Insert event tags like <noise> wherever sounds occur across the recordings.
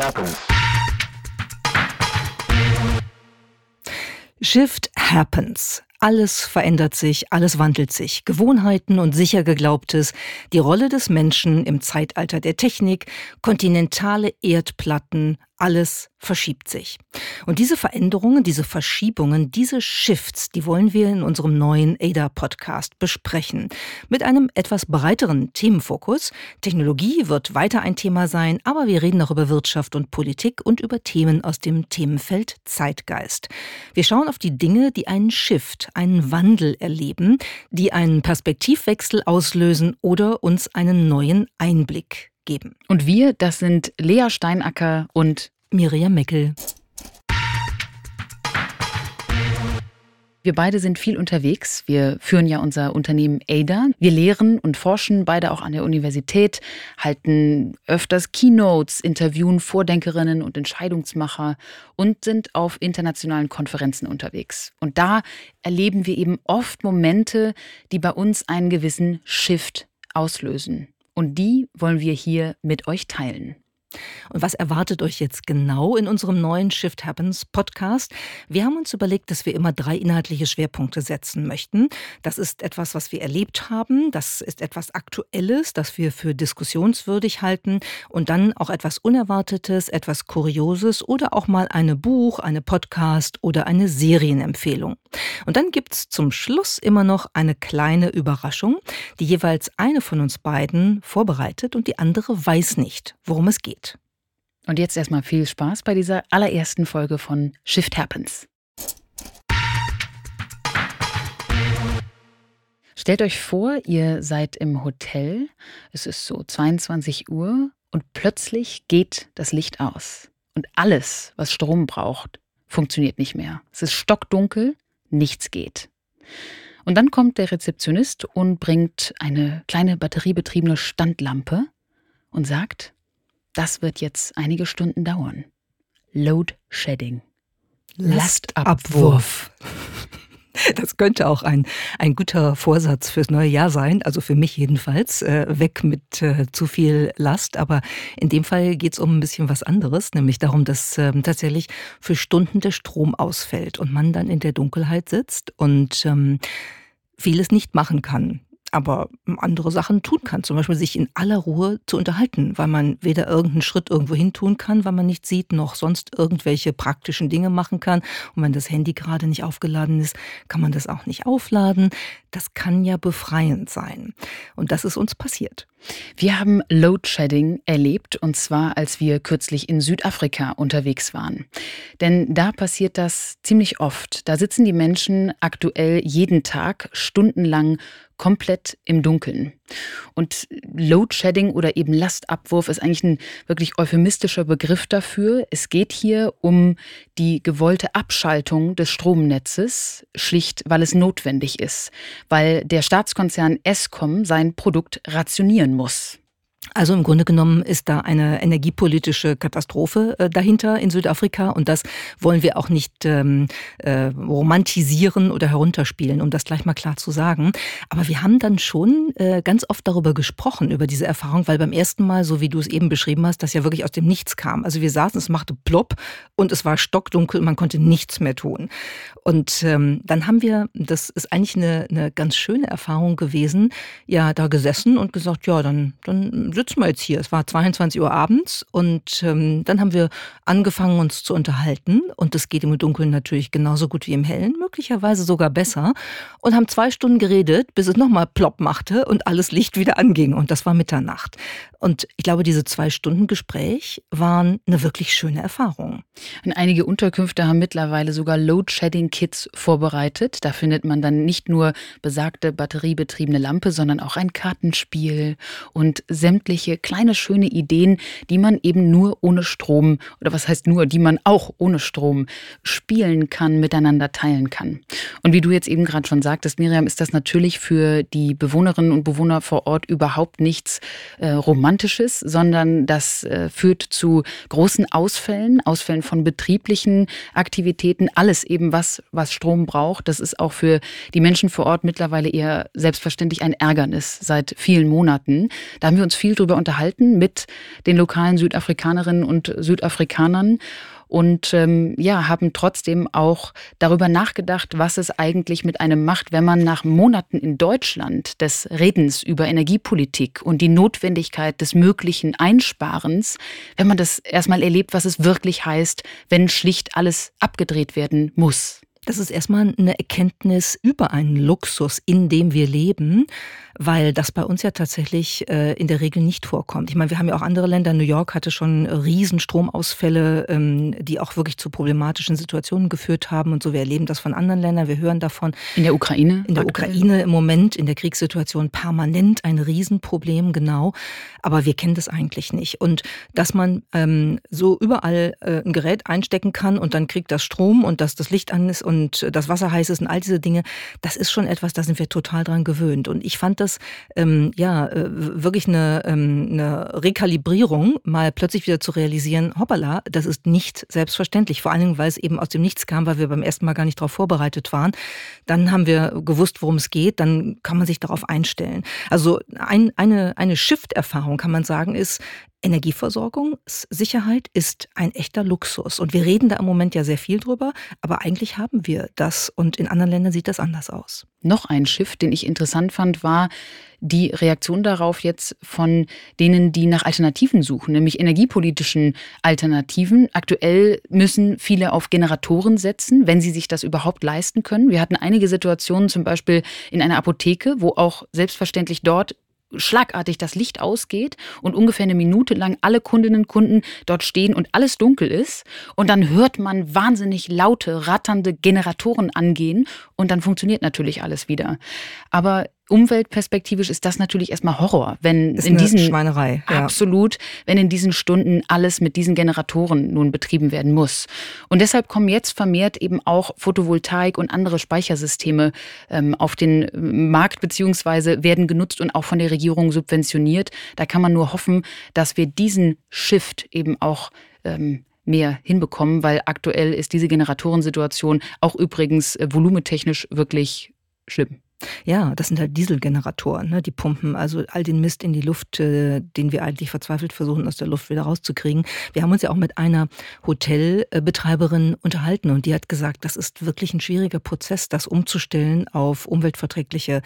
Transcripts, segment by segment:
happens. Shift happens. Alles verändert sich, alles wandelt sich. Gewohnheiten und sicher geglaubtes, die Rolle des Menschen im Zeitalter der Technik, kontinentale Erdplatten, alles verschiebt sich. Und diese Veränderungen, diese Verschiebungen, diese Shifts, die wollen wir in unserem neuen ADA-Podcast besprechen. Mit einem etwas breiteren Themenfokus. Technologie wird weiter ein Thema sein, aber wir reden auch über Wirtschaft und Politik und über Themen aus dem Themenfeld Zeitgeist. Wir schauen auf die Dinge, die einen Shift, einen Wandel erleben, die einen Perspektivwechsel auslösen oder uns einen neuen Einblick geben. Und wir, das sind Lea Steinacker und Miriam Meckel. Wir beide sind viel unterwegs. Wir führen ja unser Unternehmen ADA. Wir lehren und forschen beide auch an der Universität, halten öfters Keynotes, interviewen Vordenkerinnen und Entscheidungsmacher und sind auf internationalen Konferenzen unterwegs. Und da erleben wir eben oft Momente, die bei uns einen gewissen Shift auslösen. Und die wollen wir hier mit euch teilen. Und was erwartet euch jetzt genau in unserem neuen Shift Happens Podcast? Wir haben uns überlegt, dass wir immer drei inhaltliche Schwerpunkte setzen möchten. Das ist etwas, was wir erlebt haben. Das ist etwas Aktuelles, das wir für diskussionswürdig halten. Und dann auch etwas Unerwartetes, etwas Kurioses oder auch mal eine Buch, eine Podcast oder eine Serienempfehlung. Und dann gibt's zum Schluss immer noch eine kleine Überraschung, die jeweils eine von uns beiden vorbereitet und die andere weiß nicht, worum es geht. Und jetzt erstmal viel Spaß bei dieser allerersten Folge von Shift Happens. Stellt euch vor, ihr seid im Hotel, es ist so 22 Uhr und plötzlich geht das Licht aus. Und alles, was Strom braucht, funktioniert nicht mehr. Es ist stockdunkel, nichts geht. Und dann kommt der Rezeptionist und bringt eine kleine batteriebetriebene Standlampe und sagt, das wird jetzt einige Stunden dauern. Load Shedding. Lastabwurf. <laughs> Das könnte auch ein, ein guter Vorsatz fürs neue Jahr sein, also für mich jedenfalls. Äh, weg mit äh, zu viel Last. Aber in dem Fall geht es um ein bisschen was anderes, nämlich darum, dass äh, tatsächlich für Stunden der Strom ausfällt und man dann in der Dunkelheit sitzt und ähm, vieles nicht machen kann aber andere Sachen tun kann. Zum Beispiel sich in aller Ruhe zu unterhalten, weil man weder irgendeinen Schritt irgendwo hin tun kann, weil man nicht sieht, noch sonst irgendwelche praktischen Dinge machen kann. Und wenn das Handy gerade nicht aufgeladen ist, kann man das auch nicht aufladen. Das kann ja befreiend sein. Und das ist uns passiert. Wir haben Load Shedding erlebt und zwar, als wir kürzlich in Südafrika unterwegs waren. Denn da passiert das ziemlich oft. Da sitzen die Menschen aktuell jeden Tag stundenlang komplett im Dunkeln. Und Load Shedding oder eben Lastabwurf ist eigentlich ein wirklich euphemistischer Begriff dafür. Es geht hier um die gewollte Abschaltung des Stromnetzes, schlicht weil es notwendig ist, weil der Staatskonzern Eskom sein Produkt rationieren muss. Also im Grunde genommen ist da eine energiepolitische Katastrophe äh, dahinter in Südafrika und das wollen wir auch nicht ähm, äh, romantisieren oder herunterspielen, um das gleich mal klar zu sagen. Aber wir haben dann schon äh, ganz oft darüber gesprochen, über diese Erfahrung, weil beim ersten Mal, so wie du es eben beschrieben hast, das ja wirklich aus dem Nichts kam. Also wir saßen, es machte plopp und es war stockdunkel und man konnte nichts mehr tun. Und ähm, dann haben wir, das ist eigentlich eine, eine ganz schöne Erfahrung gewesen, ja, da gesessen und gesagt, ja, dann, dann sitzen wir jetzt hier. Es war 22 Uhr abends und ähm, dann haben wir angefangen, uns zu unterhalten. Und das geht im Dunkeln natürlich genauso gut wie im Hellen, möglicherweise sogar besser. Und haben zwei Stunden geredet, bis es nochmal plopp machte und alles Licht wieder anging. Und das war Mitternacht. Und ich glaube, diese zwei Stunden Gespräch waren eine wirklich schöne Erfahrung. Und einige Unterkünfte haben mittlerweile sogar Load-Shedding-Kits vorbereitet. Da findet man dann nicht nur besagte batteriebetriebene Lampe, sondern auch ein Kartenspiel und sämtliche kleine schöne Ideen, die man eben nur ohne Strom oder was heißt nur, die man auch ohne Strom spielen kann, miteinander teilen kann. Und wie du jetzt eben gerade schon sagtest, Miriam, ist das natürlich für die Bewohnerinnen und Bewohner vor Ort überhaupt nichts äh, Romantisches Romantisches, sondern das äh, führt zu großen Ausfällen, Ausfällen von betrieblichen Aktivitäten, alles eben was, was Strom braucht. Das ist auch für die Menschen vor Ort mittlerweile eher selbstverständlich ein Ärgernis seit vielen Monaten. Da haben wir uns viel darüber unterhalten mit den lokalen Südafrikanerinnen und Südafrikanern und ähm, ja, haben trotzdem auch darüber nachgedacht, was es eigentlich mit einem macht, wenn man nach Monaten in Deutschland des Redens über Energiepolitik und die Notwendigkeit des möglichen Einsparens, wenn man das erstmal erlebt, was es wirklich heißt, wenn schlicht alles abgedreht werden muss. Das ist erstmal eine Erkenntnis über einen Luxus, in dem wir leben, weil das bei uns ja tatsächlich äh, in der Regel nicht vorkommt. Ich meine, wir haben ja auch andere Länder. New York hatte schon riesen Stromausfälle, ähm, die auch wirklich zu problematischen Situationen geführt haben und so. Wir erleben das von anderen Ländern, wir hören davon. In der Ukraine? In der aktuell. Ukraine im Moment, in der Kriegssituation permanent ein Riesenproblem, genau. Aber wir kennen das eigentlich nicht. Und dass man ähm, so überall äh, ein Gerät einstecken kann und dann kriegt das Strom und dass das Licht an ist und das Wasser heiß ist und all diese Dinge, das ist schon etwas, da sind wir total dran gewöhnt. Und ich fand das das ähm, ja äh, wirklich eine, ähm, eine Rekalibrierung, mal plötzlich wieder zu realisieren, hoppala, das ist nicht selbstverständlich. Vor allen Dingen, weil es eben aus dem Nichts kam, weil wir beim ersten Mal gar nicht darauf vorbereitet waren. Dann haben wir gewusst, worum es geht, dann kann man sich darauf einstellen. Also ein, eine, eine Shift-Erfahrung, kann man sagen, ist, Energieversorgungssicherheit ist ein echter Luxus. Und wir reden da im Moment ja sehr viel drüber, aber eigentlich haben wir das. Und in anderen Ländern sieht das anders aus. Noch ein Shift, den ich interessant fand, war die Reaktion darauf jetzt von denen, die nach Alternativen suchen, nämlich energiepolitischen Alternativen. Aktuell müssen viele auf Generatoren setzen, wenn sie sich das überhaupt leisten können. Wir hatten einige Situationen, zum Beispiel in einer Apotheke, wo auch selbstverständlich dort schlagartig das Licht ausgeht und ungefähr eine Minute lang alle Kundinnen und Kunden dort stehen und alles dunkel ist und dann hört man wahnsinnig laute, ratternde Generatoren angehen und dann funktioniert natürlich alles wieder. Aber umweltperspektivisch ist das natürlich erstmal Horror, wenn ist in diesen Schweinerei ja. absolut, wenn in diesen Stunden alles mit diesen Generatoren nun betrieben werden muss. Und deshalb kommen jetzt vermehrt eben auch Photovoltaik und andere Speichersysteme ähm, auf den Markt beziehungsweise werden genutzt und auch von der Regierung subventioniert. Da kann man nur hoffen, dass wir diesen Shift eben auch ähm, mehr hinbekommen, weil aktuell ist diese Generatorensituation auch übrigens äh, volumetechnisch wirklich schlimm. Ja, das sind halt Dieselgeneratoren, ne? die pumpen also all den Mist in die Luft, äh, den wir eigentlich verzweifelt versuchen, aus der Luft wieder rauszukriegen. Wir haben uns ja auch mit einer Hotelbetreiberin unterhalten und die hat gesagt, das ist wirklich ein schwieriger Prozess, das umzustellen auf umweltverträgliche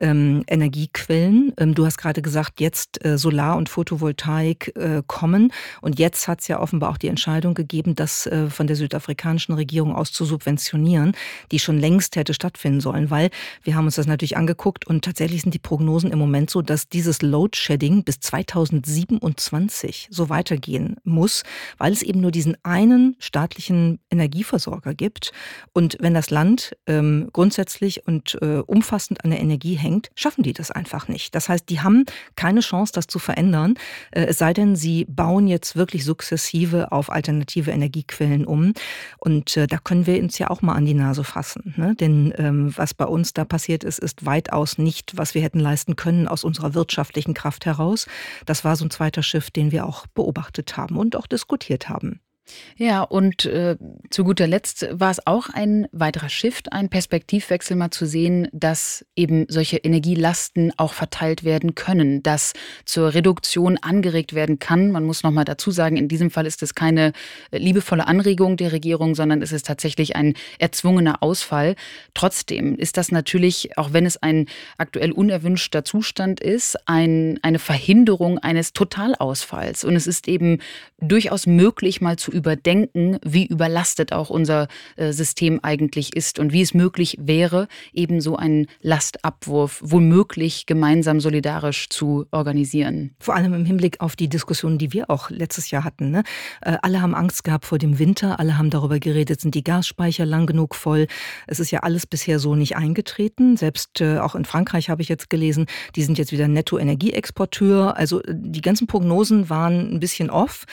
ähm, Energiequellen. Ähm, du hast gerade gesagt, jetzt äh, Solar- und Photovoltaik äh, kommen und jetzt hat es ja offenbar auch die Entscheidung gegeben, das äh, von der südafrikanischen Regierung aus zu subventionieren, die schon längst hätte stattfinden sollen, weil wir haben uns uns das natürlich angeguckt und tatsächlich sind die Prognosen im Moment so, dass dieses Load Shedding bis 2027 so weitergehen muss, weil es eben nur diesen einen staatlichen Energieversorger gibt. Und wenn das Land ähm, grundsätzlich und äh, umfassend an der Energie hängt, schaffen die das einfach nicht. Das heißt, die haben keine Chance, das zu verändern, äh, es sei denn, sie bauen jetzt wirklich sukzessive auf alternative Energiequellen um. Und äh, da können wir uns ja auch mal an die Nase fassen. Ne? Denn ähm, was bei uns da passiert ist, ist weitaus nicht, was wir hätten leisten können aus unserer wirtschaftlichen Kraft heraus. Das war so ein zweiter Schiff, den wir auch beobachtet haben und auch diskutiert haben. Ja, und äh, zu guter Letzt war es auch ein weiterer Shift, ein Perspektivwechsel mal zu sehen, dass eben solche Energielasten auch verteilt werden können, dass zur Reduktion angeregt werden kann. Man muss nochmal dazu sagen, in diesem Fall ist es keine äh, liebevolle Anregung der Regierung, sondern es ist tatsächlich ein erzwungener Ausfall. Trotzdem ist das natürlich, auch wenn es ein aktuell unerwünschter Zustand ist, ein, eine Verhinderung eines Totalausfalls. Und es ist eben durchaus möglich, mal zu überdenken, wie überlastet auch unser äh, System eigentlich ist und wie es möglich wäre, eben so einen Lastabwurf womöglich gemeinsam solidarisch zu organisieren. Vor allem im Hinblick auf die Diskussionen, die wir auch letztes Jahr hatten. Ne? Äh, alle haben Angst gehabt vor dem Winter, alle haben darüber geredet, sind die Gasspeicher lang genug voll. Es ist ja alles bisher so nicht eingetreten. Selbst äh, auch in Frankreich habe ich jetzt gelesen, die sind jetzt wieder Netto-Energieexporteur. Also die ganzen Prognosen waren ein bisschen off.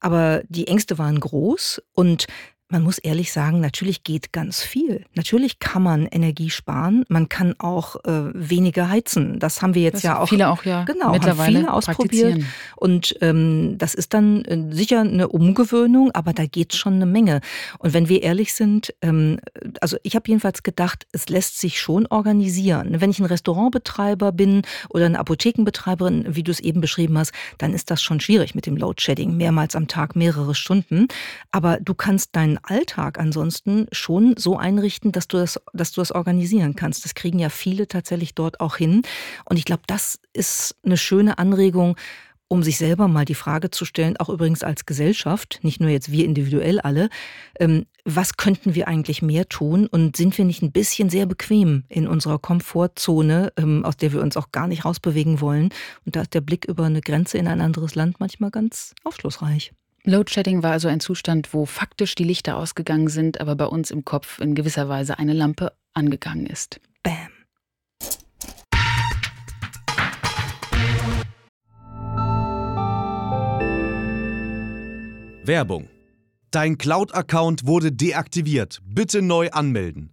Aber die Ängste waren groß und man muss ehrlich sagen, natürlich geht ganz viel. Natürlich kann man Energie sparen. Man kann auch äh, weniger heizen. Das haben wir jetzt das ja auch. Viele auch ja genau, mittlerweile haben viele ausprobiert. Und ähm, das ist dann äh, sicher eine Umgewöhnung, aber da geht schon eine Menge. Und wenn wir ehrlich sind, ähm, also ich habe jedenfalls gedacht, es lässt sich schon organisieren. Wenn ich ein Restaurantbetreiber bin oder eine Apothekenbetreiberin, wie du es eben beschrieben hast, dann ist das schon schwierig mit dem Load Shedding, mehrmals am Tag, mehrere Stunden. Aber du kannst deinen Alltag ansonsten schon so einrichten, dass du das, dass du das organisieren kannst. Das kriegen ja viele tatsächlich dort auch hin. Und ich glaube, das ist eine schöne Anregung, um sich selber mal die Frage zu stellen, auch übrigens als Gesellschaft, nicht nur jetzt wir individuell alle, ähm, was könnten wir eigentlich mehr tun und sind wir nicht ein bisschen sehr bequem in unserer Komfortzone, ähm, aus der wir uns auch gar nicht rausbewegen wollen? Und da ist der Blick über eine Grenze in ein anderes Land manchmal ganz aufschlussreich. Loadshedding war also ein Zustand, wo faktisch die Lichter ausgegangen sind, aber bei uns im Kopf in gewisser Weise eine Lampe angegangen ist. Bam. Werbung. Dein Cloud-Account wurde deaktiviert. Bitte neu anmelden.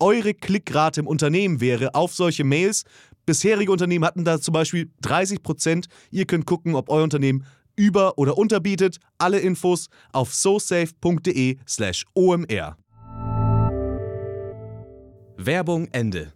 eure Klickrate im Unternehmen wäre auf solche Mails. Bisherige Unternehmen hatten da zum Beispiel 30 Prozent. Ihr könnt gucken, ob euer Unternehmen über- oder unterbietet. Alle Infos auf sosafe.de/slash omr. Werbung Ende.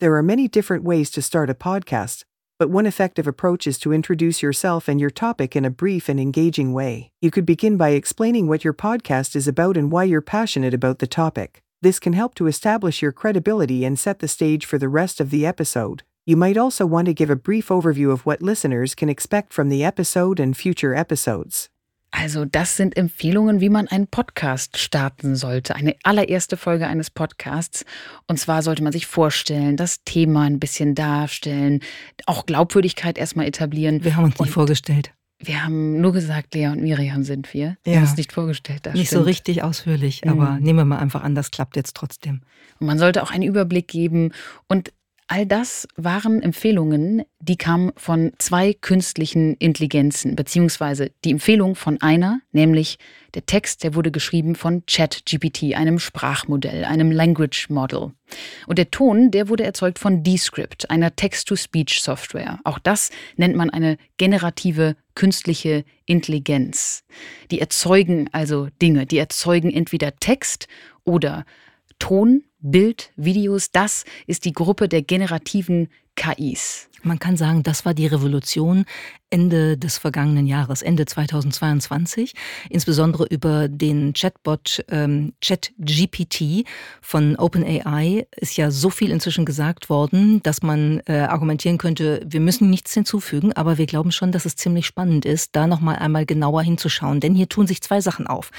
There are many different ways to start a podcast, but one effective approach is to introduce yourself and your topic in a brief and engaging way. You could begin by explaining what your podcast is about and why you're passionate about the topic. This can help to establish your credibility and set the stage for the rest of the episode. You might also want to give a brief overview of what listeners can expect from the episode and future episodes. Also das sind Empfehlungen, wie man einen Podcast starten sollte, eine allererste Folge eines Podcasts. Und zwar sollte man sich vorstellen, das Thema ein bisschen darstellen, auch Glaubwürdigkeit erstmal etablieren. Wir haben uns nicht vorgestellt. Wir haben nur gesagt, Lea und Miriam sind wir. Wir Ja. haben uns nicht vorgestellt. Nicht so stimmt. richtig ausführlich, aber Mhm. nehmen wir mal einfach an, das klappt jetzt trotzdem. Und man sollte auch einen Überblick geben. Und all das waren Empfehlungen, die kamen von zwei künstlichen Intelligenzen, beziehungsweise die Empfehlung von einer, nämlich der Text, der wurde geschrieben von ChatGPT, einem Sprachmodell, einem Language Model. Und der Ton, der wurde erzeugt von Descript, einer Text-to-Speech-Software. Auch das nennt man eine generative künstliche Intelligenz. Die erzeugen also Dinge, die erzeugen entweder Text oder Ton, Bild, Videos, das ist die Gruppe der generativen KIs. Man kann sagen, das war die Revolution Ende des vergangenen Jahres, Ende 2022, insbesondere über den Chatbot ähm, ChatGPT von OpenAI ist ja so viel inzwischen gesagt worden, dass man äh, argumentieren könnte, wir müssen nichts hinzufügen, aber wir glauben schon, dass es ziemlich spannend ist, da nochmal einmal genauer hinzuschauen, denn hier tun sich zwei Sachen auf.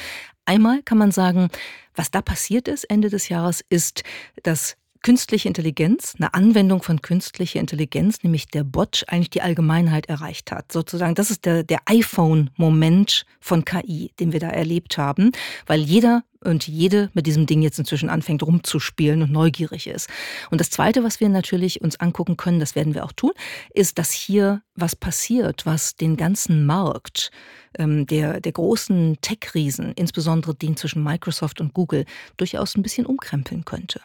Einmal kann man sagen, was da passiert ist Ende des Jahres, ist, dass künstliche Intelligenz, eine Anwendung von künstlicher Intelligenz, nämlich der Bot, eigentlich die Allgemeinheit erreicht hat. Sozusagen, das ist der, der iPhone-Moment von KI, den wir da erlebt haben, weil jeder und jede mit diesem Ding jetzt inzwischen anfängt rumzuspielen und neugierig ist. Und das Zweite, was wir natürlich uns angucken können, das werden wir auch tun, ist, dass hier was passiert, was den ganzen Markt ähm, der, der großen Tech-Riesen, insbesondere den zwischen Microsoft und Google, durchaus ein bisschen umkrempeln könnte.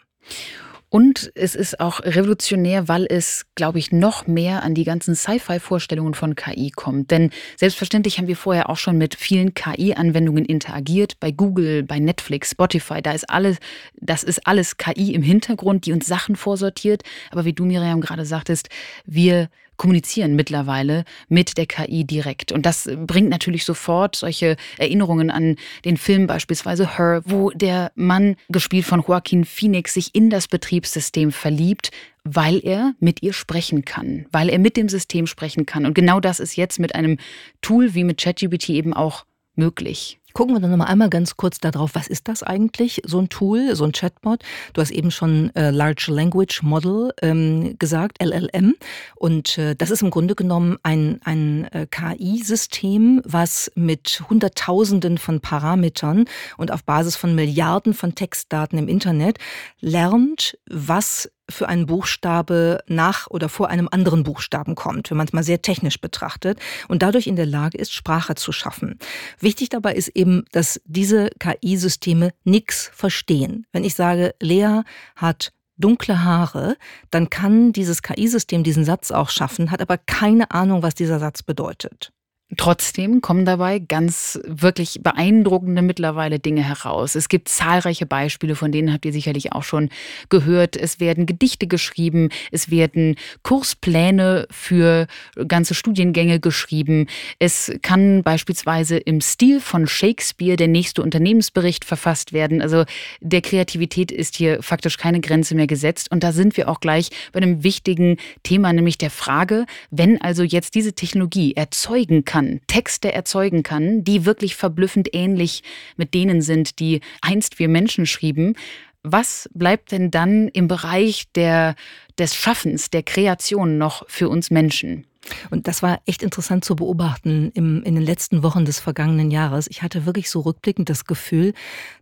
Und es ist auch revolutionär, weil es, glaube ich, noch mehr an die ganzen Sci-Fi-Vorstellungen von KI kommt. Denn selbstverständlich haben wir vorher auch schon mit vielen KI-Anwendungen interagiert. Bei Google, bei Netflix, Spotify, da ist alles, das ist alles KI im Hintergrund, die uns Sachen vorsortiert. Aber wie du, Miriam, gerade sagtest, wir kommunizieren mittlerweile mit der KI direkt. Und das bringt natürlich sofort solche Erinnerungen an den Film beispielsweise Her, wo der Mann, gespielt von Joaquin Phoenix, sich in das Betriebssystem verliebt, weil er mit ihr sprechen kann, weil er mit dem System sprechen kann. Und genau das ist jetzt mit einem Tool wie mit ChatGPT eben auch möglich. Gucken wir dann noch mal einmal ganz kurz darauf, was ist das eigentlich, so ein Tool, so ein Chatbot? Du hast eben schon äh, Large Language Model ähm, gesagt, LLM. Und äh, das ist im Grunde genommen ein, ein äh, KI-System, was mit Hunderttausenden von Parametern und auf Basis von Milliarden von Textdaten im Internet lernt, was für einen Buchstabe nach oder vor einem anderen Buchstaben kommt, wenn man es mal sehr technisch betrachtet und dadurch in der Lage ist, Sprache zu schaffen. Wichtig dabei ist eben, dass diese KI-Systeme nichts verstehen. Wenn ich sage, Lea hat dunkle Haare, dann kann dieses KI-System diesen Satz auch schaffen, hat aber keine Ahnung, was dieser Satz bedeutet. Trotzdem kommen dabei ganz wirklich beeindruckende mittlerweile Dinge heraus. Es gibt zahlreiche Beispiele, von denen habt ihr sicherlich auch schon gehört. Es werden Gedichte geschrieben, es werden Kurspläne für ganze Studiengänge geschrieben. Es kann beispielsweise im Stil von Shakespeare der nächste Unternehmensbericht verfasst werden. Also der Kreativität ist hier faktisch keine Grenze mehr gesetzt. Und da sind wir auch gleich bei einem wichtigen Thema, nämlich der Frage, wenn also jetzt diese Technologie erzeugen kann, kann, Texte erzeugen kann, die wirklich verblüffend ähnlich mit denen sind, die einst wir Menschen schrieben. Was bleibt denn dann im Bereich der, des Schaffens, der Kreation noch für uns Menschen? Und das war echt interessant zu beobachten im, in den letzten Wochen des vergangenen Jahres. Ich hatte wirklich so rückblickend das Gefühl,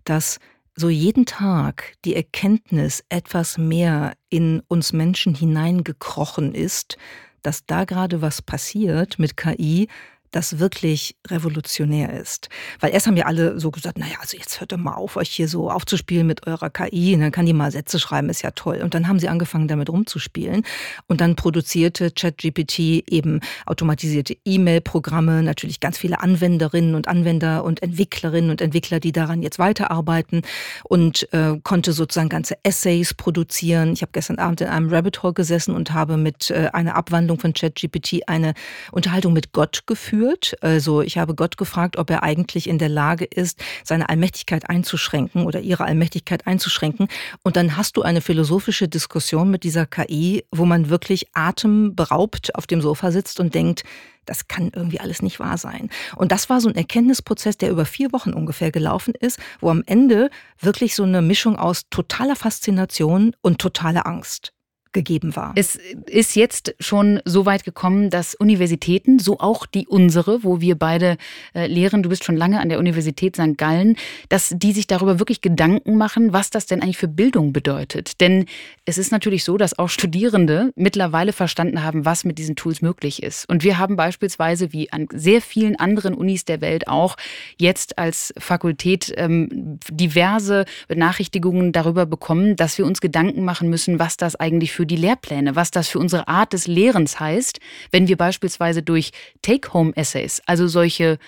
dass so jeden Tag die Erkenntnis etwas mehr in uns Menschen hineingekrochen ist, dass da gerade was passiert mit KI, das wirklich revolutionär ist. Weil erst haben ja alle so gesagt, naja, also jetzt hört doch mal auf, euch hier so aufzuspielen mit eurer KI, und dann kann die mal Sätze schreiben, ist ja toll. Und dann haben sie angefangen, damit rumzuspielen. Und dann produzierte ChatGPT eben automatisierte E-Mail-Programme, natürlich ganz viele Anwenderinnen und Anwender und Entwicklerinnen und Entwickler, die daran jetzt weiterarbeiten und äh, konnte sozusagen ganze Essays produzieren. Ich habe gestern Abend in einem Rabbit Hole gesessen und habe mit äh, einer Abwandlung von ChatGPT eine Unterhaltung mit Gott geführt geführt. Also ich habe Gott gefragt, ob er eigentlich in der Lage ist, seine Allmächtigkeit einzuschränken oder ihre Allmächtigkeit einzuschränken. Und dann hast du eine philosophische Diskussion mit dieser KI, wo man wirklich atemberaubt auf dem Sofa sitzt und denkt, das kann irgendwie alles nicht wahr sein. Und das war so ein Erkenntnisprozess, der über vier Wochen ungefähr gelaufen ist, wo am Ende wirklich so eine Mischung aus totaler Faszination und totaler Angst gegeben war. Es ist jetzt schon so weit gekommen, dass Universitäten, so auch die unsere, wo wir beide äh, lehren, du bist schon lange an der Universität St. Gallen, dass die sich darüber wirklich Gedanken machen, was das denn eigentlich für Bildung bedeutet. Denn es ist natürlich so, dass auch Studierende mittlerweile verstanden haben, was mit diesen Tools möglich ist. Und wir haben beispielsweise, wie an sehr vielen anderen Unis der Welt auch, jetzt als Fakultät ähm, diverse Benachrichtigungen darüber bekommen, dass wir uns Gedanken machen müssen, was das eigentlich für die Lehrpläne, was das für unsere Art des Lehrens heißt, wenn wir beispielsweise durch Take-Home-Essays, also solche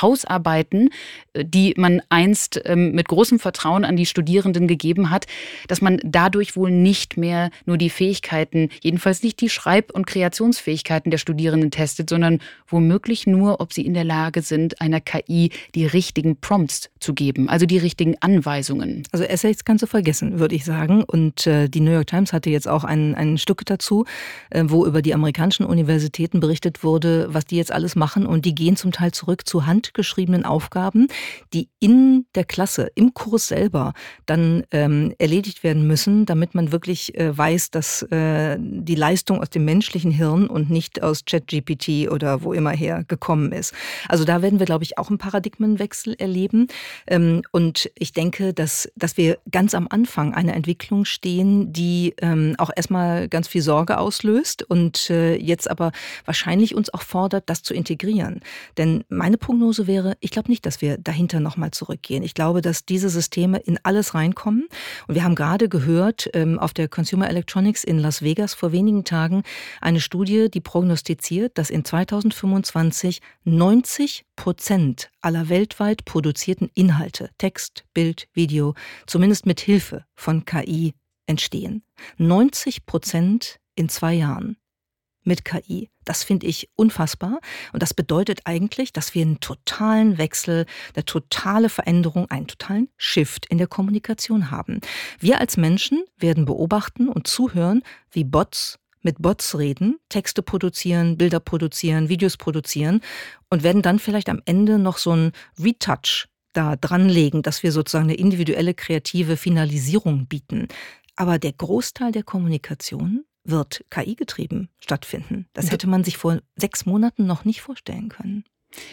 Hausarbeiten, äh, die man einst ähm, mit großem Vertrauen an die Studierenden gegeben hat, dass man dadurch wohl nicht mehr nur die Fähigkeiten, jedenfalls nicht die Schreib- und Kreationsfähigkeiten der Studierenden testet, sondern womöglich nur, ob sie in der Lage sind, einer KI die richtigen Prompts zu geben, also die richtigen Anweisungen. Also Essays kannst du vergessen, würde ich sagen. Und äh, die New York Times hatte jetzt auch ein, ein Stück dazu, äh, wo über die amerikanischen Universitäten berichtet wurde, was die jetzt alles machen. Und die gehen zum Teil zurück zu Hand handgeschriebenen Aufgaben, die in der Klasse, im Kurs selber dann ähm, erledigt werden müssen, damit man wirklich äh, weiß, dass äh, die Leistung aus dem menschlichen Hirn und nicht aus ChatGPT oder wo immer her gekommen ist. Also da werden wir, glaube ich, auch einen Paradigmenwechsel erleben. Ähm, und ich denke, dass, dass wir ganz am Anfang einer Entwicklung stehen, die ähm, auch erstmal ganz viel Sorge auslöst und äh, jetzt aber wahrscheinlich uns auch fordert, das zu integrieren. Denn meine Prognose Prognose wäre, ich glaube nicht, dass wir dahinter nochmal zurückgehen. Ich glaube, dass diese Systeme in alles reinkommen. Und wir haben gerade gehört ähm, auf der Consumer Electronics in Las Vegas vor wenigen Tagen eine Studie, die prognostiziert, dass in 2025 90 Prozent aller weltweit produzierten Inhalte, Text, Bild, Video, zumindest mit Hilfe von KI entstehen. 90 Prozent in zwei Jahren mit KI. Das finde ich unfassbar. Und das bedeutet eigentlich, dass wir einen totalen Wechsel, eine totale Veränderung, einen totalen Shift in der Kommunikation haben. Wir als Menschen werden beobachten und zuhören, wie Bots mit Bots reden, Texte produzieren, Bilder produzieren, Videos produzieren und werden dann vielleicht am Ende noch so ein Retouch da dranlegen, dass wir sozusagen eine individuelle kreative Finalisierung bieten. Aber der Großteil der Kommunikation wird KI-getrieben stattfinden. Das hätte man sich vor sechs Monaten noch nicht vorstellen können.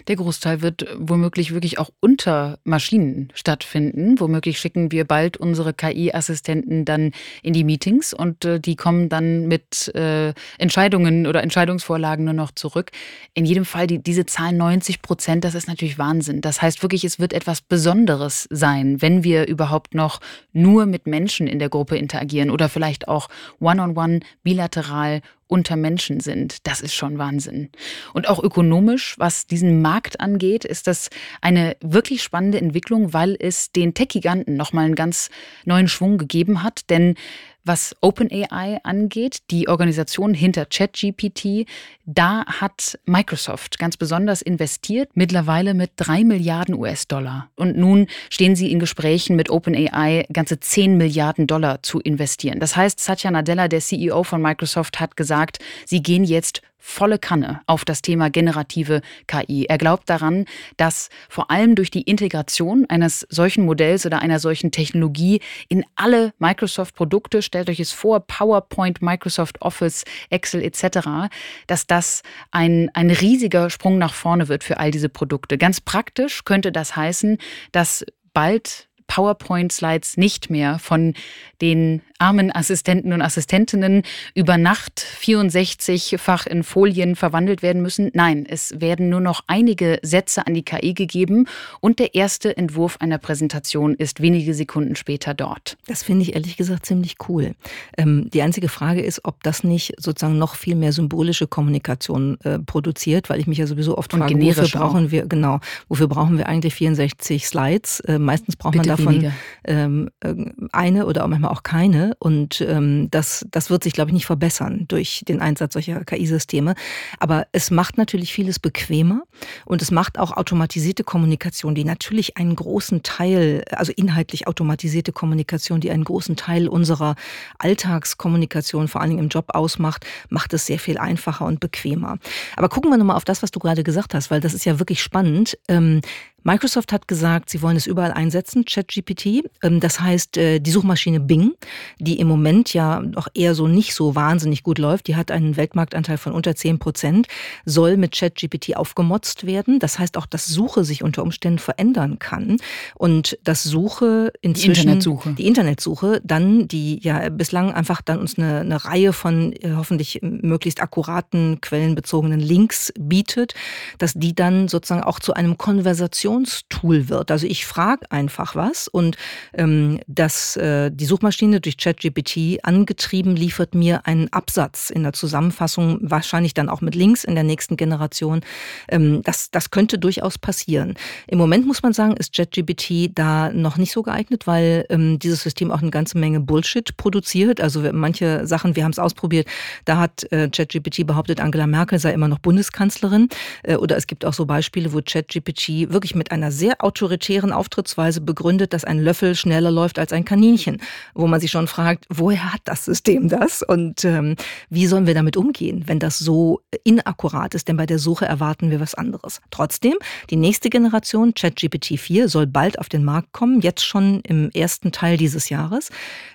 Der Großteil wird womöglich wirklich auch unter Maschinen stattfinden. Womöglich schicken wir bald unsere KI-Assistenten dann in die Meetings und äh, die kommen dann mit äh, Entscheidungen oder Entscheidungsvorlagen nur noch zurück. In jedem Fall die, diese Zahl 90 Prozent, das ist natürlich Wahnsinn. Das heißt wirklich, es wird etwas Besonderes sein, wenn wir überhaupt noch nur mit Menschen in der Gruppe interagieren oder vielleicht auch one-on-one, -on -one, bilateral unter Menschen sind. Das ist schon Wahnsinn. Und auch ökonomisch, was diesen Markt angeht, ist das eine wirklich spannende Entwicklung, weil es den Tech-Giganten nochmal einen ganz neuen Schwung gegeben hat. Denn was OpenAI angeht, die Organisation hinter ChatGPT, da hat Microsoft ganz besonders investiert, mittlerweile mit drei Milliarden US-Dollar. Und nun stehen sie in Gesprächen mit OpenAI, ganze zehn Milliarden Dollar zu investieren. Das heißt, Satya Nadella, der CEO von Microsoft, hat gesagt, sie gehen jetzt volle Kanne auf das Thema generative KI. Er glaubt daran, dass vor allem durch die Integration eines solchen Modells oder einer solchen Technologie in alle Microsoft-Produkte, stellt euch es vor, PowerPoint, Microsoft Office, Excel etc., dass das ein, ein riesiger Sprung nach vorne wird für all diese Produkte. Ganz praktisch könnte das heißen, dass bald PowerPoint-Slides nicht mehr von den armen Assistenten und Assistentinnen über Nacht 64-fach in Folien verwandelt werden müssen. Nein, es werden nur noch einige Sätze an die KI gegeben und der erste Entwurf einer Präsentation ist wenige Sekunden später dort. Das finde ich ehrlich gesagt ziemlich cool. Ähm, die einzige Frage ist, ob das nicht sozusagen noch viel mehr symbolische Kommunikation äh, produziert, weil ich mich ja sowieso oft und frage, wofür brauchen wir, genau, wofür brauchen wir eigentlich 64 Slides? Äh, meistens braucht Bitte man davon ähm, äh, eine oder auch manchmal auch keine. Und ähm, das, das wird sich, glaube ich, nicht verbessern durch den Einsatz solcher KI-Systeme. Aber es macht natürlich vieles bequemer und es macht auch automatisierte Kommunikation, die natürlich einen großen Teil, also inhaltlich automatisierte Kommunikation, die einen großen Teil unserer Alltagskommunikation, vor allen Dingen im Job ausmacht, macht es sehr viel einfacher und bequemer. Aber gucken wir nochmal auf das, was du gerade gesagt hast, weil das ist ja wirklich spannend. Ähm, Microsoft hat gesagt, sie wollen es überall einsetzen, ChatGPT. Ähm, das heißt, äh, die Suchmaschine Bing, die im Moment ja noch eher so nicht so wahnsinnig gut läuft, die hat einen Weltmarktanteil von unter 10 Prozent, soll mit ChatGPT aufgemotzt werden. Das heißt auch, dass Suche sich unter Umständen verändern kann und dass Suche inzwischen... Die Internetsuche. Die Internetsuche dann, die ja bislang einfach dann uns eine, eine Reihe von äh, hoffentlich möglichst akkuraten, quellenbezogenen Links bietet, dass die dann sozusagen auch zu einem Konversation Kommunikationstool wird. Also ich frage einfach was und ähm, das, äh, die Suchmaschine durch ChatGPT angetrieben liefert mir einen Absatz in der Zusammenfassung, wahrscheinlich dann auch mit Links in der nächsten Generation. Ähm, das, das könnte durchaus passieren. Im Moment muss man sagen, ist ChatGPT da noch nicht so geeignet, weil ähm, dieses System auch eine ganze Menge Bullshit produziert. Also manche Sachen, wir haben es ausprobiert, da hat äh, ChatGPT behauptet, Angela Merkel sei immer noch Bundeskanzlerin. Äh, oder es gibt auch so Beispiele, wo ChatGPT wirklich mit einer sehr autoritären Auftrittsweise begründet, dass ein Löffel schneller läuft als ein Kaninchen, wo man sich schon fragt, woher hat das System das und ähm, wie sollen wir damit umgehen, wenn das so inakkurat ist, denn bei der Suche erwarten wir was anderes. Trotzdem, die nächste Generation, ChatGPT 4, soll bald auf den Markt kommen, jetzt schon im ersten Teil dieses Jahres.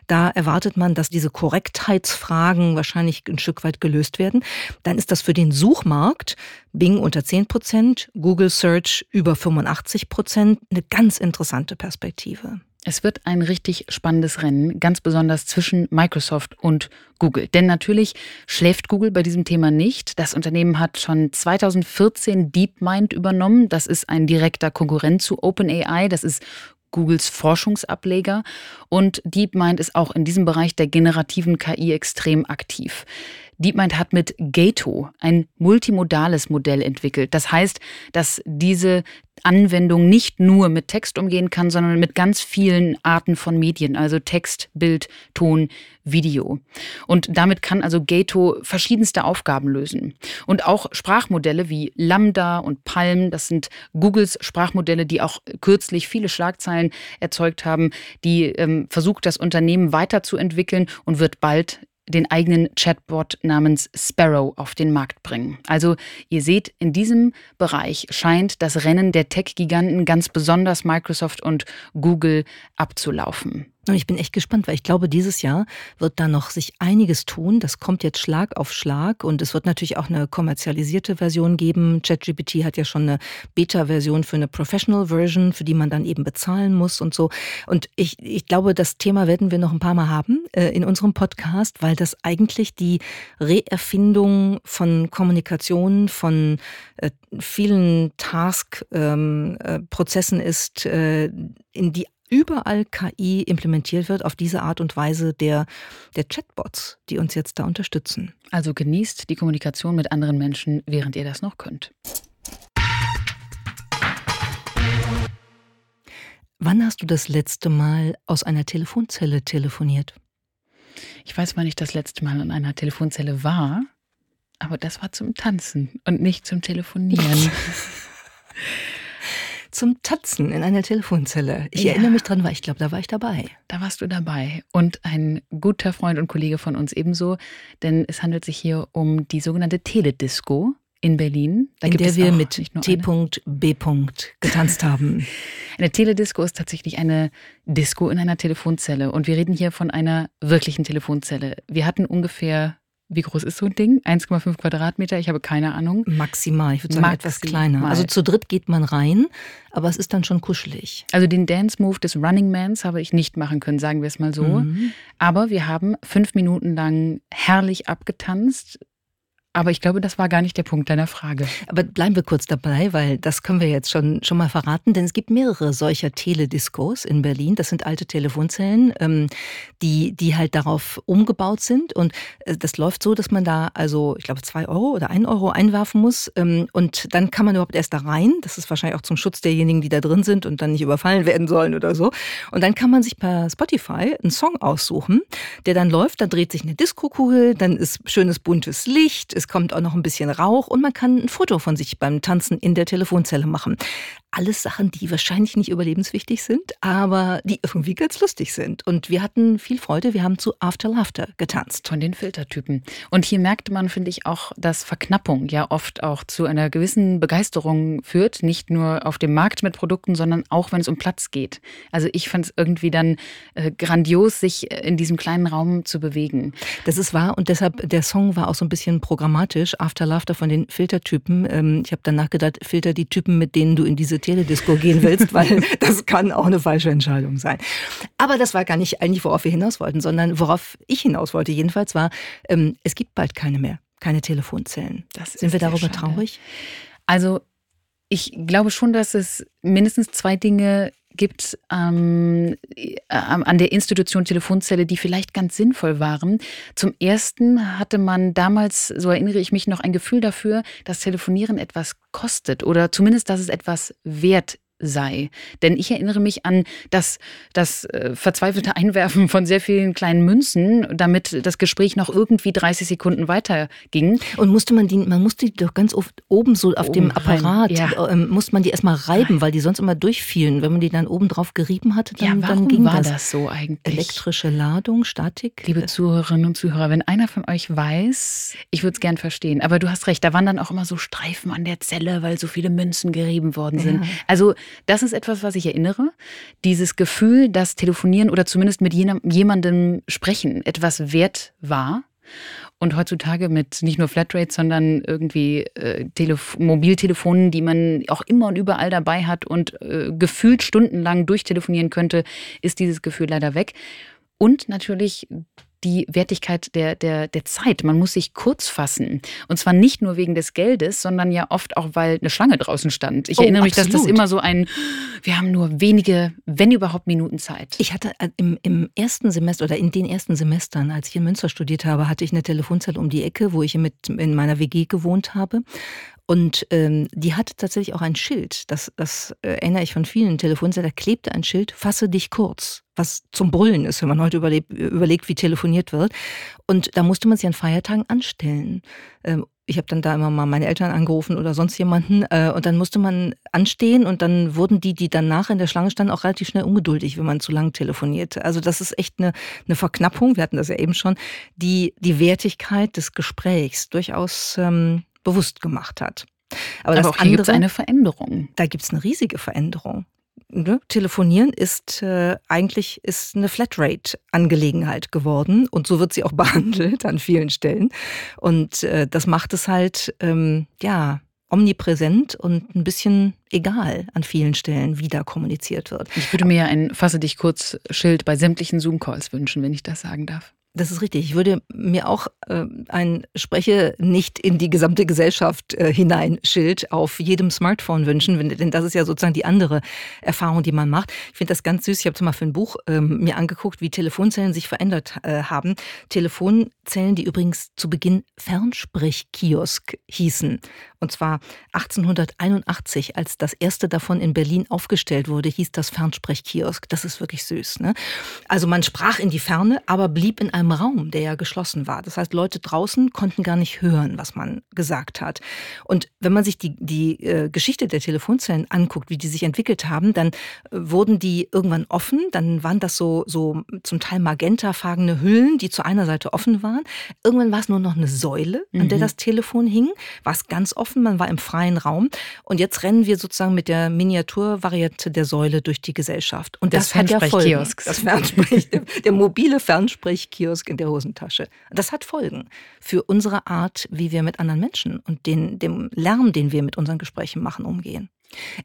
Da erwartet man, dass diese Korrektheitsfragen wahrscheinlich ein Stück weit gelöst werden. Dann ist das für den Suchmarkt Bing unter 10 Prozent, Google Search über 85 Prozent eine ganz interessante Perspektive. Es wird ein richtig spannendes Rennen, ganz besonders zwischen Microsoft und Google. Denn natürlich schläft Google bei diesem Thema nicht. Das Unternehmen hat schon 2014 DeepMind übernommen. Das ist ein direkter Konkurrent zu OpenAI. Das ist Googles Forschungsableger. Und DeepMind ist auch in diesem Bereich der generativen KI extrem aktiv. DeepMind hat mit Gato ein multimodales Modell entwickelt. Das heißt, dass diese Anwendung nicht nur mit Text umgehen kann, sondern mit ganz vielen Arten von Medien, also Text, Bild, Ton, Video. Und damit kann also Gato verschiedenste Aufgaben lösen. Und auch Sprachmodelle wie Lambda und Palm, das sind Googles Sprachmodelle, die auch kürzlich viele Schlagzeilen erzeugt haben, die ähm, versucht das Unternehmen weiterzuentwickeln und wird bald den eigenen Chatbot namens Sparrow auf den Markt bringen. Also ihr seht, in diesem Bereich scheint das Rennen der Tech-Giganten ganz besonders Microsoft und Google abzulaufen. Ich bin echt gespannt, weil ich glaube, dieses Jahr wird da noch sich einiges tun. Das kommt jetzt Schlag auf Schlag und es wird natürlich auch eine kommerzialisierte Version geben. ChatGPT hat ja schon eine Beta-Version für eine Professional Version, für die man dann eben bezahlen muss und so. Und ich, ich glaube, das Thema werden wir noch ein paar Mal haben äh, in unserem Podcast, weil das eigentlich die Reerfindung von Kommunikation, von äh, vielen Task-Prozessen ähm, äh, ist, äh, in die überall KI implementiert wird auf diese Art und Weise der, der Chatbots, die uns jetzt da unterstützen. Also genießt die Kommunikation mit anderen Menschen, während ihr das noch könnt. Wann hast du das letzte Mal aus einer Telefonzelle telefoniert? Ich weiß, wann ich das letzte Mal in einer Telefonzelle war, aber das war zum Tanzen und nicht zum Telefonieren. <laughs> zum Tatzen in einer Telefonzelle. Ich ja. erinnere mich dran, weil ich glaube, da war ich dabei. Da warst du dabei. Und ein guter Freund und Kollege von uns ebenso, denn es handelt sich hier um die sogenannte Teledisco in Berlin. Da in der wir mit T.B. getanzt haben. <laughs> Eine Teledisco ist tatsächlich eine Disco in einer Telefonzelle. Und wir reden hier von einer wirklichen Telefonzelle. Wir hatten ungefähr wie groß ist so ein Ding? 1,5 Quadratmeter? Ich habe keine Ahnung. Maximal, ich würde sagen Maximal. etwas kleiner. Also zu dritt geht man rein, aber es ist dann schon kuschelig. Also den Dance-Move des Running Mans habe ich nicht machen können, sagen wir es mal so. Mhm. Aber wir haben fünf Minuten lang herrlich abgetanzt, aber ich glaube, das war gar nicht der Punkt deiner Frage. Aber bleiben wir kurz dabei, weil das können wir jetzt schon, schon mal verraten, denn es gibt mehrere solcher Telediscos in Berlin. Das sind alte Telefonzellen, ähm, die, die halt darauf umgebaut sind. Und äh, das läuft so, dass man da also, ich glaube, zwei Euro oder ein Euro einwerfen muss. Ähm, und dann kann man überhaupt erst da rein. Das ist wahrscheinlich auch zum Schutz derjenigen, die da drin sind und dann nicht überfallen <laughs> werden sollen oder so. Und dann kann man sich per Spotify einen Song aussuchen, der dann läuft. Dann dreht sich eine Diskokugel, dann ist schönes buntes Licht es kommt auch noch ein bisschen Rauch und man kann ein Foto von sich beim Tanzen in der Telefonzelle machen alles Sachen, die wahrscheinlich nicht überlebenswichtig sind, aber die irgendwie ganz lustig sind. Und wir hatten viel Freude. Wir haben zu After Laughter getanzt. Von den Filtertypen. Und hier merkte man, finde ich, auch, dass Verknappung ja oft auch zu einer gewissen Begeisterung führt. Nicht nur auf dem Markt mit Produkten, sondern auch, wenn es um Platz geht. Also ich fand es irgendwie dann äh, grandios, sich in diesem kleinen Raum zu bewegen. Das ist wahr und deshalb, der Song war auch so ein bisschen programmatisch. After Laughter von den Filtertypen. Ähm, ich habe danach gedacht, filter die Typen, mit denen du in diese Teledisco gehen willst, weil <laughs> das kann auch eine falsche Entscheidung sein. Aber das war gar nicht eigentlich, worauf wir hinaus wollten, sondern worauf ich hinaus wollte jedenfalls war, ähm, es gibt bald keine mehr, keine Telefonzellen. Das Sind wir darüber traurig? Also ich glaube schon, dass es mindestens zwei Dinge gibt ähm, äh, an der Institution Telefonzelle, die vielleicht ganz sinnvoll waren. Zum Ersten hatte man damals, so erinnere ich mich noch, ein Gefühl dafür, dass Telefonieren etwas kostet oder zumindest, dass es etwas wert sei. Denn ich erinnere mich an das, das äh, verzweifelte <laughs> Einwerfen von sehr vielen kleinen Münzen, damit das Gespräch noch irgendwie 30 Sekunden weiterging. Und musste man die, man musste die doch ganz oft oben so auf oben dem Apparat, ja. äh, musste man die erstmal reiben, weil die sonst immer durchfielen. Wenn man die dann oben drauf gerieben hatte, dann, ja, dann ging war das. das so eigentlich? Elektrische Ladung, Statik? Liebe Zuhörerinnen und Zuhörer, wenn einer von euch weiß, ich würde es gern verstehen, aber du hast recht, da waren dann auch immer so Streifen an der Zelle, weil so viele Münzen gerieben worden sind. Ja. Also das ist etwas, was ich erinnere. Dieses Gefühl, dass Telefonieren oder zumindest mit jemandem sprechen etwas wert war. Und heutzutage mit nicht nur Flatrate, sondern irgendwie äh, Mobiltelefonen, die man auch immer und überall dabei hat und äh, gefühlt stundenlang durchtelefonieren könnte, ist dieses Gefühl leider weg. Und natürlich die Wertigkeit der, der, der Zeit. Man muss sich kurz fassen. Und zwar nicht nur wegen des Geldes, sondern ja oft auch, weil eine Schlange draußen stand. Ich oh, erinnere mich, absolut. dass das immer so ein, wir haben nur wenige, wenn überhaupt, Minuten Zeit. Ich hatte äh, im, im ersten Semester oder in den ersten Semestern, als ich in Münster studiert habe, hatte ich eine Telefonzelle um die Ecke, wo ich mit in meiner WG gewohnt habe. Und ähm, die hatte tatsächlich auch ein Schild, das, das äh, erinnere ich von vielen Telefonzellen, da klebte ein Schild, fasse dich kurz, was zum Brüllen ist, wenn man heute überlebt, überlegt, wie telefoniert wird. Und da musste man sich an Feiertagen anstellen. Ähm, ich habe dann da immer mal meine Eltern angerufen oder sonst jemanden äh, und dann musste man anstehen und dann wurden die, die danach in der Schlange standen, auch relativ schnell ungeduldig, wenn man zu lang telefoniert. Also das ist echt eine, eine Verknappung, wir hatten das ja eben schon, die die Wertigkeit des Gesprächs durchaus ähm, bewusst gemacht hat. Aber, Aber auch hier gibt es eine Veränderung. Da gibt es eine riesige Veränderung. Ne? Telefonieren ist äh, eigentlich ist eine Flatrate-Angelegenheit geworden und so wird sie auch <laughs> behandelt an vielen Stellen. Und äh, das macht es halt ähm, ja omnipräsent und ein bisschen egal an vielen Stellen, wie da kommuniziert wird. Ich würde mir ja ein Fasse dich kurz Schild bei sämtlichen Zoom-Calls wünschen, wenn ich das sagen darf. Das ist richtig. Ich würde mir auch äh, ein Spreche nicht in die gesamte Gesellschaft äh, hinein Schild auf jedem Smartphone wünschen, wenn, denn das ist ja sozusagen die andere Erfahrung, die man macht. Ich finde das ganz süß. Ich habe zum Beispiel ein Buch ähm, mir angeguckt, wie Telefonzellen sich verändert äh, haben. Telefonzellen, die übrigens zu Beginn Fernsprechkiosk hießen. Und zwar 1881, als das erste davon in Berlin aufgestellt wurde, hieß das Fernsprechkiosk. Das ist wirklich süß. Ne? Also man sprach in die Ferne, aber blieb in einem Raum, der ja geschlossen war. Das heißt, Leute draußen konnten gar nicht hören, was man gesagt hat. Und wenn man sich die, die äh, Geschichte der Telefonzellen anguckt, wie die sich entwickelt haben, dann äh, wurden die irgendwann offen. Dann waren das so, so zum Teil magentafarbene Hüllen, die zu einer Seite offen waren. Irgendwann war es nur noch eine Säule, an der mhm. das Telefon hing. War es ganz offen man war im freien Raum. Und jetzt rennen wir sozusagen mit der Miniaturvariante der Säule durch die Gesellschaft. Und das, das hat ja Folgen. Das Fernsprech, der, <laughs> der mobile Fernsprechkiosk in der Hosentasche. Das hat Folgen für unsere Art, wie wir mit anderen Menschen und den, dem Lärm, den wir mit unseren Gesprächen machen, umgehen.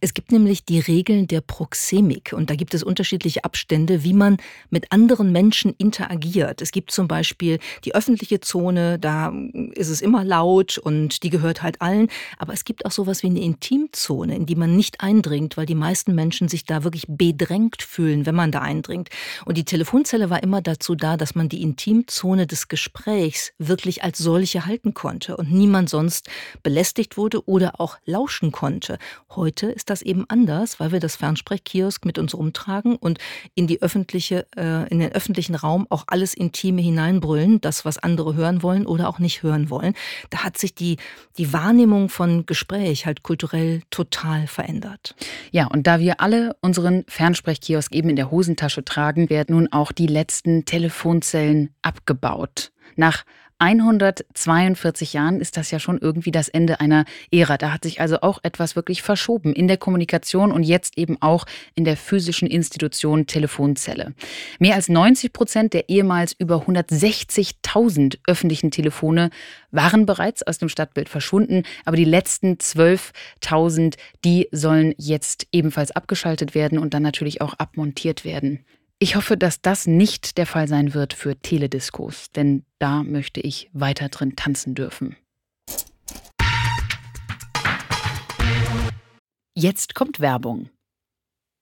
Es gibt nämlich die Regeln der Proxemik und da gibt es unterschiedliche Abstände, wie man mit anderen Menschen interagiert. Es gibt zum Beispiel die öffentliche Zone, da ist es immer laut und die gehört halt allen. Aber es gibt auch sowas wie eine Intimzone, in die man nicht eindringt, weil die meisten Menschen sich da wirklich bedrängt fühlen, wenn man da eindringt. Und die Telefonzelle war immer dazu da, dass man die Intimzone des Gesprächs wirklich als solche halten konnte und niemand sonst belästigt wurde oder auch lauschen konnte. Heute Heute ist das eben anders, weil wir das Fernsprechkiosk mit uns rumtragen und in die öffentliche, äh, in den öffentlichen Raum auch alles Intime hineinbrüllen, das, was andere hören wollen oder auch nicht hören wollen. Da hat sich die, die Wahrnehmung von Gespräch halt kulturell total verändert. Ja, und da wir alle unseren Fernsprechkiosk eben in der Hosentasche tragen, werden nun auch die letzten Telefonzellen abgebaut. Nach 142 Jahren ist das ja schon irgendwie das Ende einer Ära. Da hat sich also auch etwas wirklich verschoben in der Kommunikation und jetzt eben auch in der physischen Institution Telefonzelle. Mehr als 90 Prozent der ehemals über 160.000 öffentlichen Telefone waren bereits aus dem Stadtbild verschwunden, aber die letzten 12.000, die sollen jetzt ebenfalls abgeschaltet werden und dann natürlich auch abmontiert werden. Ich hoffe, dass das nicht der Fall sein wird für Telediscos, denn da möchte ich weiter drin tanzen dürfen. Jetzt kommt Werbung.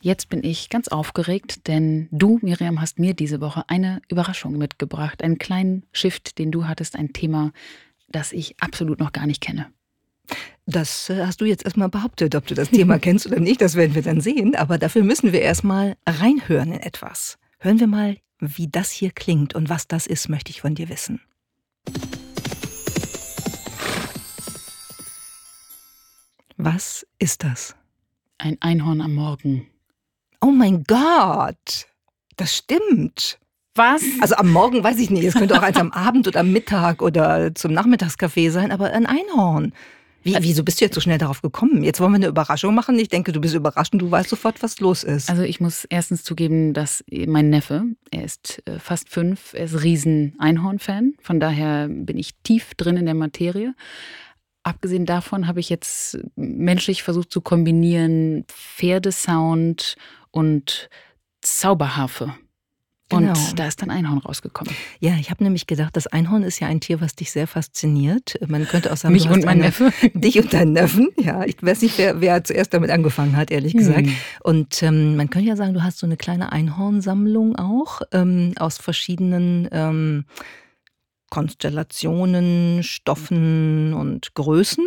Jetzt bin ich ganz aufgeregt, denn du, Miriam, hast mir diese Woche eine Überraschung mitgebracht. Einen kleinen Shift, den du hattest, ein Thema, das ich absolut noch gar nicht kenne. Das äh, hast du jetzt erstmal behauptet, ob du das Thema <laughs> kennst oder nicht, das werden wir dann sehen. Aber dafür müssen wir erstmal reinhören in etwas. Hören wir mal, wie das hier klingt und was das ist, möchte ich von dir wissen. Was ist das? Ein Einhorn am Morgen. Oh mein Gott, das stimmt. Was? Also am Morgen weiß ich nicht, es könnte auch eins am Abend oder am Mittag oder zum Nachmittagskaffee sein, aber ein Einhorn. Wie, wieso bist du jetzt so schnell darauf gekommen? Jetzt wollen wir eine Überraschung machen. Ich denke, du bist überrascht und du weißt sofort, was los ist. Also ich muss erstens zugeben, dass mein Neffe, er ist äh, fast fünf, er ist riesen Einhorn-Fan. Von daher bin ich tief drin in der Materie. Abgesehen davon habe ich jetzt menschlich versucht zu kombinieren Pferdesound und Zauberharfe. Und genau. da ist dann Einhorn rausgekommen. Ja, ich habe nämlich gedacht, das Einhorn ist ja ein Tier, was dich sehr fasziniert. Man könnte auch sagen, mich und mein Neffe. <laughs> Dich und deinen Neffen. Ja, ich weiß nicht, wer, wer zuerst damit angefangen hat, ehrlich gesagt. Hm. Und ähm, man könnte ja sagen, du hast so eine kleine Einhornsammlung auch ähm, aus verschiedenen ähm, Konstellationen, Stoffen und Größen.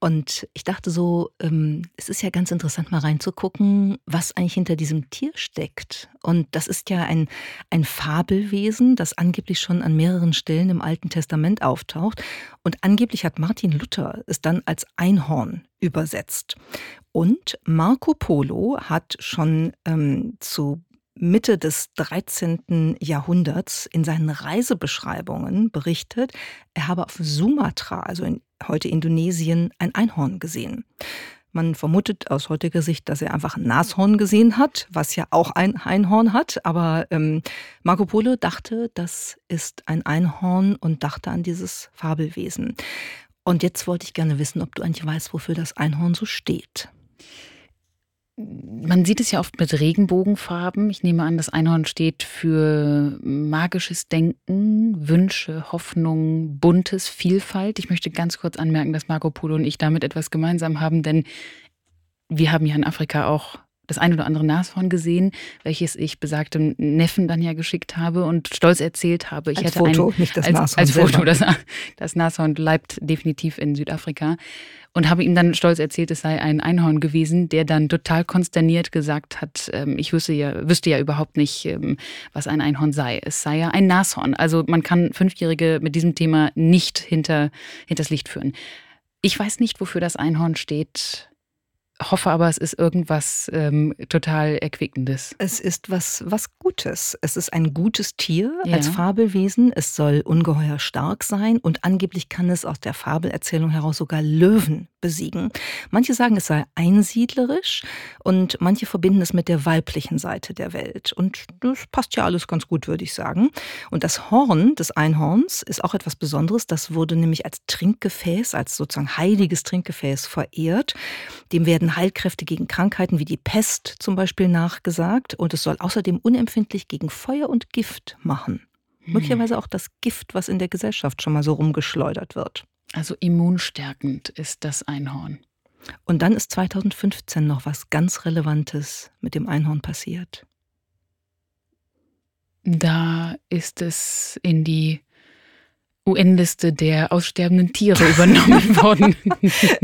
Und ich dachte so, ähm, es ist ja ganz interessant, mal reinzugucken, was eigentlich hinter diesem Tier steckt. Und das ist ja ein, ein Fabelwesen, das angeblich schon an mehreren Stellen im Alten Testament auftaucht. Und angeblich hat Martin Luther es dann als Einhorn übersetzt. Und Marco Polo hat schon ähm, zu Mitte des 13. Jahrhunderts in seinen Reisebeschreibungen berichtet, er habe auf Sumatra, also in heute Indonesien, ein Einhorn gesehen. Man vermutet aus heutiger Sicht, dass er einfach ein Nashorn gesehen hat, was ja auch ein Einhorn hat. Aber ähm, Marco Polo dachte, das ist ein Einhorn und dachte an dieses Fabelwesen. Und jetzt wollte ich gerne wissen, ob du eigentlich weißt, wofür das Einhorn so steht man sieht es ja oft mit Regenbogenfarben. Ich nehme an, das Einhorn steht für magisches Denken, Wünsche, Hoffnung, buntes, Vielfalt. Ich möchte ganz kurz anmerken, dass Marco Polo und ich damit etwas gemeinsam haben, denn wir haben ja in Afrika auch das ein oder andere Nashorn gesehen, welches ich besagtem Neffen dann ja geschickt habe und stolz erzählt habe. Ich als hätte Foto, ein, nicht das als, Nashorn. Als Foto, das, das Nashorn bleibt definitiv in Südafrika. Und habe ihm dann stolz erzählt, es sei ein Einhorn gewesen, der dann total konsterniert gesagt hat, ähm, ich wüsste ja, wüsste ja überhaupt nicht, ähm, was ein Einhorn sei. Es sei ja ein Nashorn. Also man kann Fünfjährige mit diesem Thema nicht hinter, hinters Licht führen. Ich weiß nicht, wofür das Einhorn steht hoffe aber, es ist irgendwas ähm, total Erquickendes. Es ist was, was Gutes. Es ist ein gutes Tier ja. als Fabelwesen. Es soll ungeheuer stark sein und angeblich kann es aus der Fabelerzählung heraus sogar Löwen besiegen. Manche sagen, es sei einsiedlerisch und manche verbinden es mit der weiblichen Seite der Welt. Und das passt ja alles ganz gut, würde ich sagen. Und das Horn des Einhorns ist auch etwas Besonderes. Das wurde nämlich als Trinkgefäß, als sozusagen heiliges Trinkgefäß verehrt. Dem werden Heilkräfte gegen Krankheiten wie die Pest zum Beispiel nachgesagt. Und es soll außerdem unempfindlich gegen Feuer und Gift machen. Hm. Möglicherweise auch das Gift, was in der Gesellschaft schon mal so rumgeschleudert wird. Also immunstärkend ist das Einhorn. Und dann ist 2015 noch was ganz Relevantes mit dem Einhorn passiert. Da ist es in die UN-Liste der aussterbenden Tiere übernommen <laughs> worden.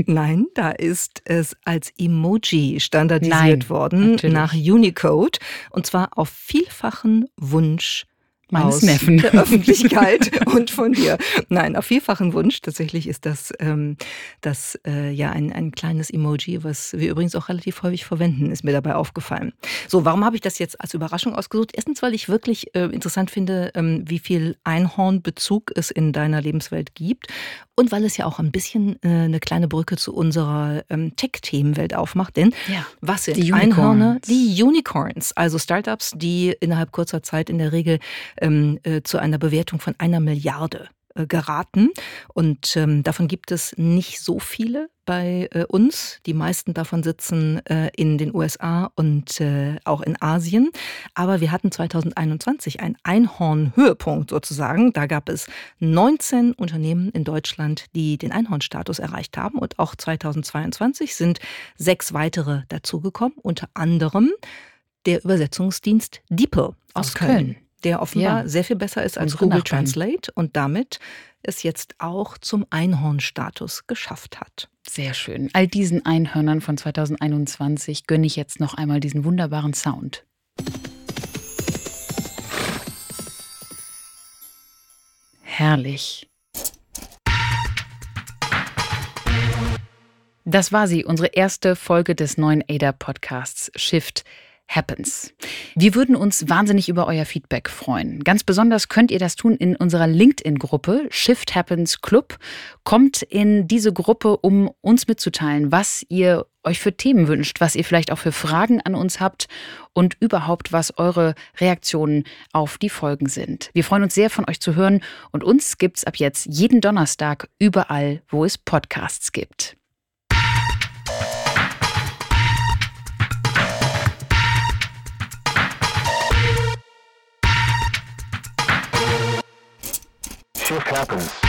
Nein, da ist es als Emoji standardisiert Nein, worden natürlich. nach Unicode und zwar auf vielfachen Wunsch meines Neffen. der Öffentlichkeit <laughs> und von dir. Nein, auf vielfachen Wunsch. Tatsächlich ist das, ähm, das äh, ja ein, ein kleines Emoji, was wir übrigens auch relativ häufig verwenden, ist mir dabei aufgefallen. So, warum habe ich das jetzt als Überraschung ausgesucht? Erstens, weil ich wirklich äh, interessant finde, ähm, wie viel Einhornbezug es in deiner Lebenswelt gibt und weil es ja auch ein bisschen äh, eine kleine Brücke zu unserer ähm, Tech-Themenwelt aufmacht. Denn Ja, was sind die Einhörner? Die Unicorns, also Startups, die innerhalb kurzer Zeit in der Regel ähm, äh, zu einer Bewertung von einer Milliarde äh, geraten. Und ähm, davon gibt es nicht so viele bei äh, uns. Die meisten davon sitzen äh, in den USA und äh, auch in Asien. Aber wir hatten 2021 einen Einhorn-Höhepunkt sozusagen. Da gab es 19 Unternehmen in Deutschland, die den Einhornstatus erreicht haben. Und auch 2022 sind sechs weitere dazugekommen, unter anderem der Übersetzungsdienst DeepL aus, Aus Köln, Köln. Der offenbar Ja. sehr viel besser ist als Google Nachbarn. Translate und damit es jetzt auch zum Einhornstatus geschafft hat. Sehr schön. All diesen Einhörnern von 2021 gönne ich jetzt noch einmal diesen wunderbaren Sound. Herrlich. Das war sie, unsere erste Folge des neuen ADA-Podcasts Shift Happens. Wir würden uns wahnsinnig über euer Feedback freuen. Ganz besonders könnt ihr das tun in unserer LinkedIn-Gruppe Shift Happens Club. Kommt in diese Gruppe, um uns mitzuteilen, was ihr euch für Themen wünscht, was ihr vielleicht auch für Fragen an uns habt und überhaupt, was eure Reaktionen auf die Folgen sind. Wir freuen uns sehr, von euch zu hören und uns gibt's ab jetzt jeden Donnerstag überall, wo es Podcasts gibt. Shift happens.